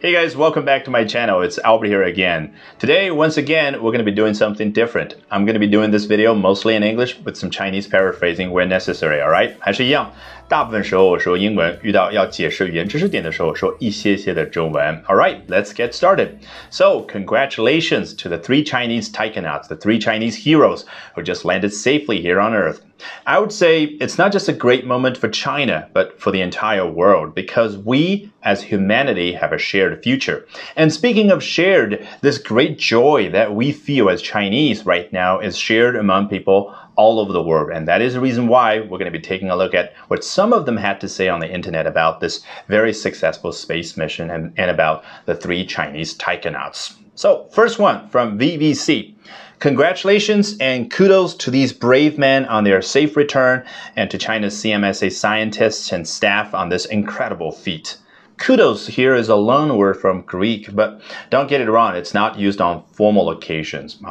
Hey guys, welcome back to my channel. It's Albert here again. Today, once again, we're going to be doing something different. I'm going to be doing this video mostly in English with some Chinese paraphrasing where necessary, alright? 还是一样，大部分时候我说英文，遇到要解释语言知识点的时候，说一些些的中文。Alright, let's get started. So, congratulations to the three Chinese taikonauts, the three Chinese heroes who just landed safely here on Earth. I would say it's not just a great moment for China, but for the entire world because we as humanity have a shared future. And speaking of shared, this great joy that we feel as Chinese right now is shared among people all over the world. And that is the reason why we're going to be taking a look at what some of them had to say on the internet about this very successful space mission and, and about the three Chinese taikonauts. So, first one from VVC. Congratulations and kudos to these brave men on their safe return and to China's CMSA scientists and staff on this incredible feat. Kudos here is a loan word from Greek, but don't get it wrong, it's not used on formal occasions.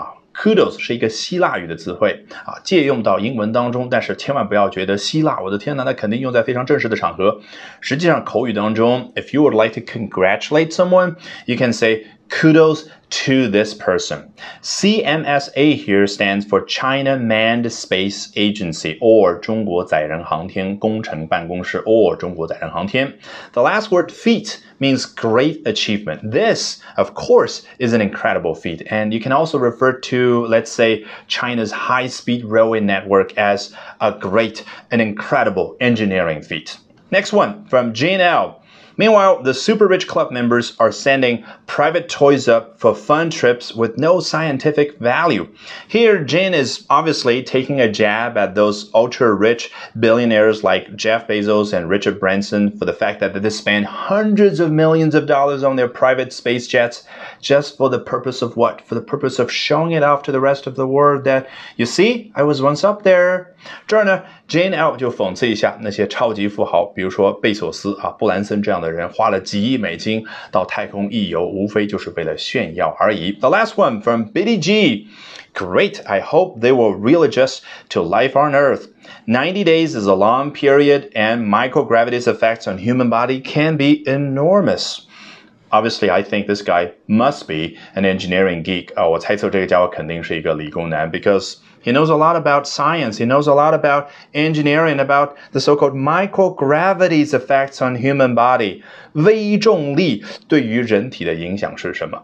Kudos 是一个希腊语的词汇啊，借用到英文当中，但是千万不要觉得希腊，我的天呐，那肯定用在非常正式的场合。实际上口语当中，if you would like to congratulate someone, you can say kudos to this person. CMSA here stands for China Manned Space Agency or 中国载人航天工程办公室 or 中国载人航天. The last word feat means great achievement. This, of course, is an incredible feat. And you can also refer to, let's say, China's high-speed railway network as a great, an incredible engineering feat. Next one from Jane L. Meanwhile, the super rich club members are sending private toys up for fun trips with no scientific value. Here, Jing is obviously taking a jab at those ultra rich billionaires like Jeff Bezos and Richard Branson for the fact that they spend hundreds of millions of dollars on their private space jets just for the purpose of what? For the purpose of showing it off to the rest of the world that, you see, I was once up there. Turner Jane L 就讽刺一下那些超级富豪，比如说贝索斯啊、布兰森这样的人，花了几亿美金到太空一游，无非就是为了炫耀而已。The last one from Biddy G. Great, I hope they will readjust to life on Earth. 90 days is a long period, and microgravity's effects on human body can be enormous. Obviously, I think this guy must be an engineering geek. 啊，我猜测这个家伙肯定是一个理工男，because he knows a lot about science. He knows a lot about engineering, about the so-called microgravity's effects on human body. 微重力对于人体的影响是什么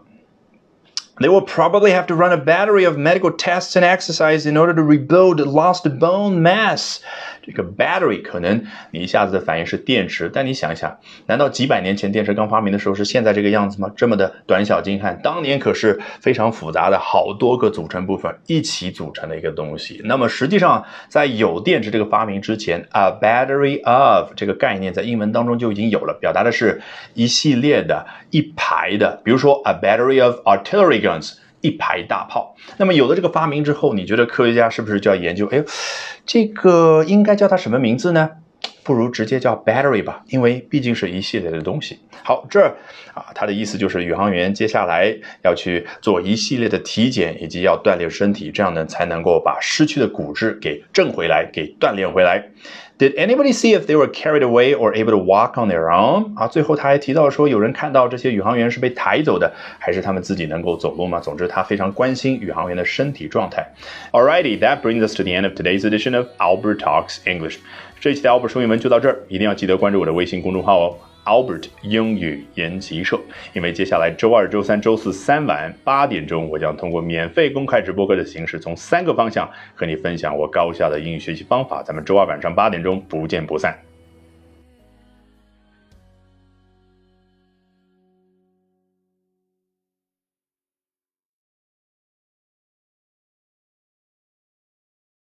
？they will probably have to run a battery of medical tests and exercise in order to rebuild lost bone mass. 这个 battery 可能你一下子的反应是电池，但你想一想，难道几百年前电池刚发明的时候是现在这个样子吗？这么的短小精悍，当年可是非常复杂的好多个组成部分一起组成的一个东西。那么实际上，在有电池这个发明之前，a battery of 这个概念在英文当中就已经有了，表达的是一系列的、一排的，比如说 a battery of artillery guns。一排大炮。那么有了这个发明之后，你觉得科学家是不是就要研究？哎，这个应该叫它什么名字呢？不如直接叫 battery 吧，因为毕竟是一系列的东西。好，这儿啊，他的意思就是宇航员接下来要去做一系列的体检，以及要锻炼身体，这样呢才能够把失去的骨质给挣回来，给锻炼回来。Did anybody see if they were carried away or able to walk on their own？啊，最后他还提到说，有人看到这些宇航员是被抬走的，还是他们自己能够走路吗？总之，他非常关心宇航员的身体状态。Alrighty, that brings us to the end of today's edition of Albert Talks English。这期的 Albert 说英文就到这儿，一定要记得关注我的微信公众号哦。Albert 英语研习社，因为接下来周二、周三、周四三晚八点钟，我将通过免费公开直播课的形式，从三个方向和你分享我高效的英语学习方法。咱们周二晚上八点钟不见不散。